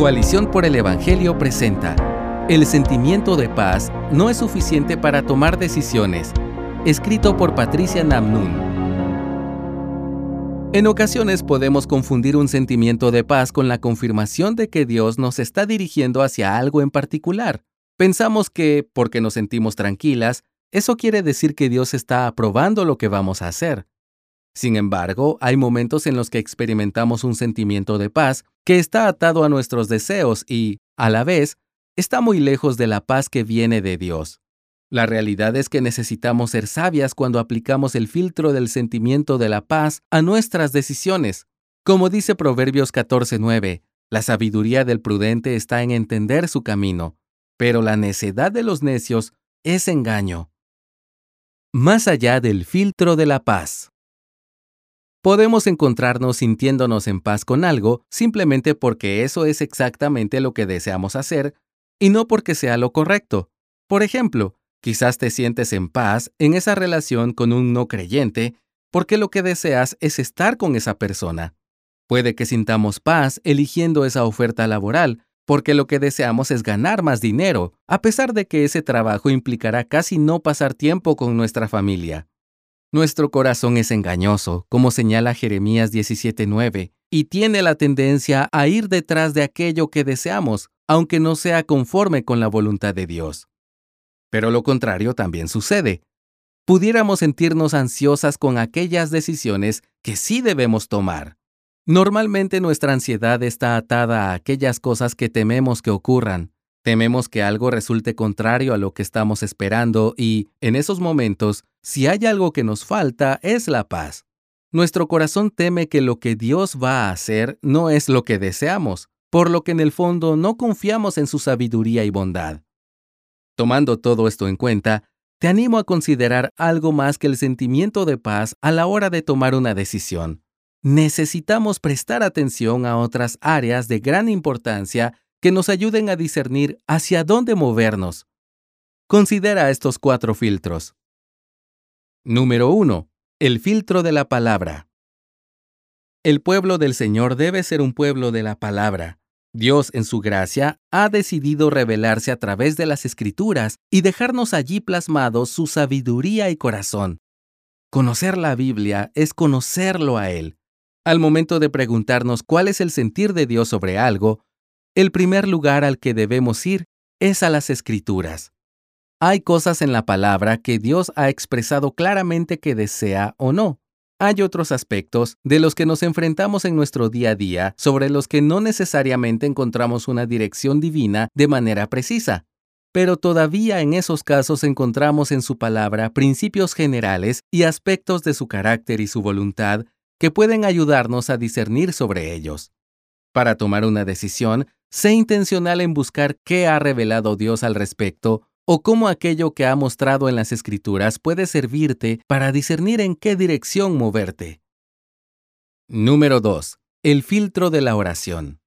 Coalición por el Evangelio presenta El sentimiento de paz no es suficiente para tomar decisiones, escrito por Patricia Namnun. En ocasiones podemos confundir un sentimiento de paz con la confirmación de que Dios nos está dirigiendo hacia algo en particular. Pensamos que, porque nos sentimos tranquilas, eso quiere decir que Dios está aprobando lo que vamos a hacer. Sin embargo, hay momentos en los que experimentamos un sentimiento de paz que está atado a nuestros deseos y, a la vez, está muy lejos de la paz que viene de Dios. La realidad es que necesitamos ser sabias cuando aplicamos el filtro del sentimiento de la paz a nuestras decisiones. Como dice Proverbios 14:9, la sabiduría del prudente está en entender su camino, pero la necedad de los necios es engaño. Más allá del filtro de la paz. Podemos encontrarnos sintiéndonos en paz con algo simplemente porque eso es exactamente lo que deseamos hacer y no porque sea lo correcto. Por ejemplo, quizás te sientes en paz en esa relación con un no creyente porque lo que deseas es estar con esa persona. Puede que sintamos paz eligiendo esa oferta laboral porque lo que deseamos es ganar más dinero, a pesar de que ese trabajo implicará casi no pasar tiempo con nuestra familia. Nuestro corazón es engañoso, como señala Jeremías 17:9, y tiene la tendencia a ir detrás de aquello que deseamos, aunque no sea conforme con la voluntad de Dios. Pero lo contrario también sucede. Pudiéramos sentirnos ansiosas con aquellas decisiones que sí debemos tomar. Normalmente nuestra ansiedad está atada a aquellas cosas que tememos que ocurran, Tememos que algo resulte contrario a lo que estamos esperando y, en esos momentos, si hay algo que nos falta, es la paz. Nuestro corazón teme que lo que Dios va a hacer no es lo que deseamos, por lo que en el fondo no confiamos en su sabiduría y bondad. Tomando todo esto en cuenta, te animo a considerar algo más que el sentimiento de paz a la hora de tomar una decisión. Necesitamos prestar atención a otras áreas de gran importancia que nos ayuden a discernir hacia dónde movernos. Considera estos cuatro filtros. Número 1. El filtro de la palabra. El pueblo del Señor debe ser un pueblo de la palabra. Dios, en su gracia, ha decidido revelarse a través de las escrituras y dejarnos allí plasmados su sabiduría y corazón. Conocer la Biblia es conocerlo a Él. Al momento de preguntarnos cuál es el sentir de Dios sobre algo, el primer lugar al que debemos ir es a las escrituras. Hay cosas en la palabra que Dios ha expresado claramente que desea o no. Hay otros aspectos de los que nos enfrentamos en nuestro día a día sobre los que no necesariamente encontramos una dirección divina de manera precisa. Pero todavía en esos casos encontramos en su palabra principios generales y aspectos de su carácter y su voluntad que pueden ayudarnos a discernir sobre ellos. Para tomar una decisión, sé intencional en buscar qué ha revelado Dios al respecto o cómo aquello que ha mostrado en las escrituras puede servirte para discernir en qué dirección moverte. Número 2. El filtro de la oración.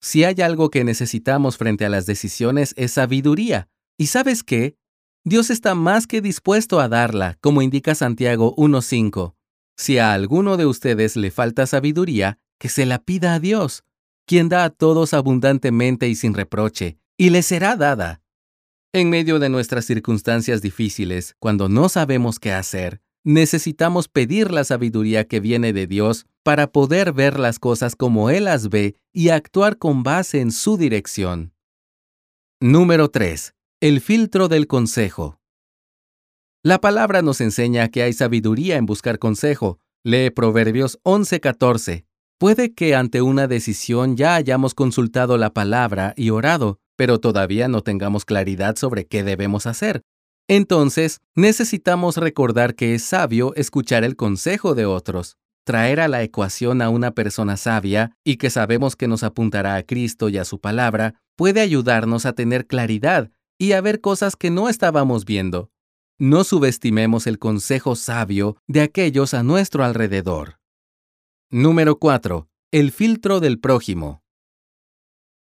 Si hay algo que necesitamos frente a las decisiones es sabiduría. ¿Y sabes qué? Dios está más que dispuesto a darla, como indica Santiago 1.5. Si a alguno de ustedes le falta sabiduría, que se la pida a Dios, quien da a todos abundantemente y sin reproche, y le será dada. En medio de nuestras circunstancias difíciles, cuando no sabemos qué hacer, necesitamos pedir la sabiduría que viene de Dios para poder ver las cosas como Él las ve y actuar con base en su dirección. Número 3. El filtro del consejo. La palabra nos enseña que hay sabiduría en buscar consejo. Lee Proverbios 11:14. Puede que ante una decisión ya hayamos consultado la palabra y orado, pero todavía no tengamos claridad sobre qué debemos hacer. Entonces, necesitamos recordar que es sabio escuchar el consejo de otros, traer a la ecuación a una persona sabia y que sabemos que nos apuntará a Cristo y a su palabra, puede ayudarnos a tener claridad y a ver cosas que no estábamos viendo. No subestimemos el consejo sabio de aquellos a nuestro alrededor. Número 4. El filtro del prójimo.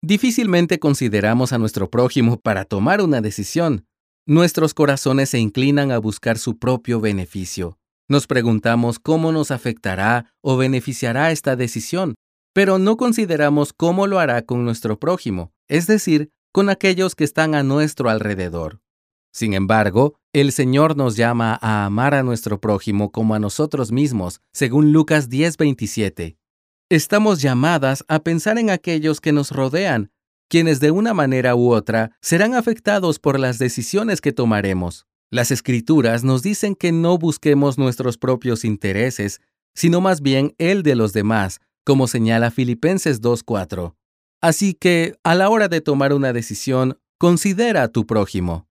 Difícilmente consideramos a nuestro prójimo para tomar una decisión. Nuestros corazones se inclinan a buscar su propio beneficio. Nos preguntamos cómo nos afectará o beneficiará esta decisión. pero no consideramos cómo lo hará con nuestro prójimo, es decir, con aquellos que están a nuestro alrededor. Sin embargo, el Señor nos llama a amar a nuestro prójimo como a nosotros mismos, según Lucas 10:27. Estamos llamadas a pensar en aquellos que nos rodean, quienes de una manera u otra serán afectados por las decisiones que tomaremos. Las escrituras nos dicen que no busquemos nuestros propios intereses, sino más bien el de los demás, como señala Filipenses 2.4. Así que, a la hora de tomar una decisión, considera a tu prójimo.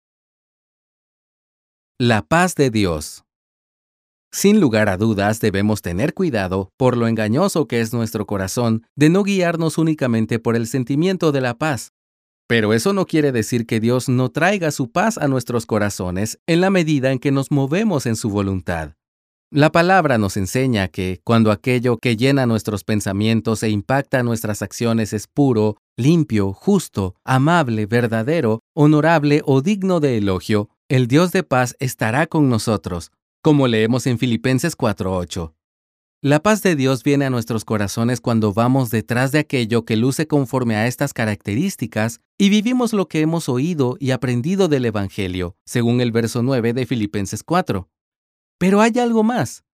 La paz de Dios. Sin lugar a dudas, debemos tener cuidado, por lo engañoso que es nuestro corazón, de no guiarnos únicamente por el sentimiento de la paz. Pero eso no quiere decir que Dios no traiga su paz a nuestros corazones en la medida en que nos movemos en su voluntad. La palabra nos enseña que cuando aquello que llena nuestros pensamientos e impacta nuestras acciones es puro, limpio, justo, amable, verdadero, honorable o digno de elogio, el Dios de paz estará con nosotros, como leemos en Filipenses 4:8. La paz de Dios viene a nuestros corazones cuando vamos detrás de aquello que luce conforme a estas características y vivimos lo que hemos oído y aprendido del Evangelio, según el verso 9 de Filipenses 4. Pero hay algo más.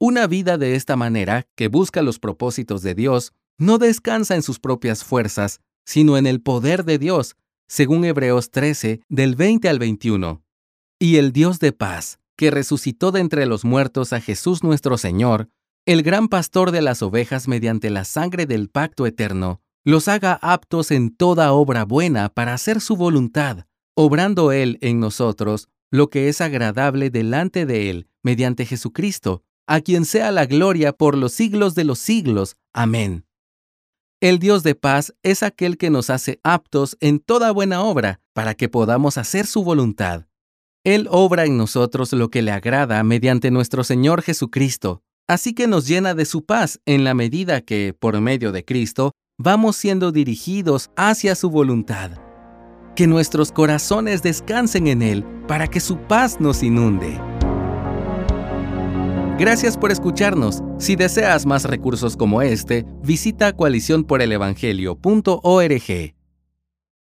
Una vida de esta manera, que busca los propósitos de Dios, no descansa en sus propias fuerzas, sino en el poder de Dios, según Hebreos 13, del 20 al 21 y el Dios de paz, que resucitó de entre los muertos a Jesús nuestro Señor, el gran pastor de las ovejas mediante la sangre del pacto eterno, los haga aptos en toda obra buena para hacer su voluntad, obrando Él en nosotros lo que es agradable delante de Él, mediante Jesucristo, a quien sea la gloria por los siglos de los siglos. Amén. El Dios de paz es aquel que nos hace aptos en toda buena obra, para que podamos hacer su voluntad. Él obra en nosotros lo que le agrada mediante nuestro Señor Jesucristo, así que nos llena de su paz en la medida que, por medio de Cristo, vamos siendo dirigidos hacia su voluntad. Que nuestros corazones descansen en Él para que su paz nos inunde. Gracias por escucharnos. Si deseas más recursos como este, visita coaliciónporelevangelio.org.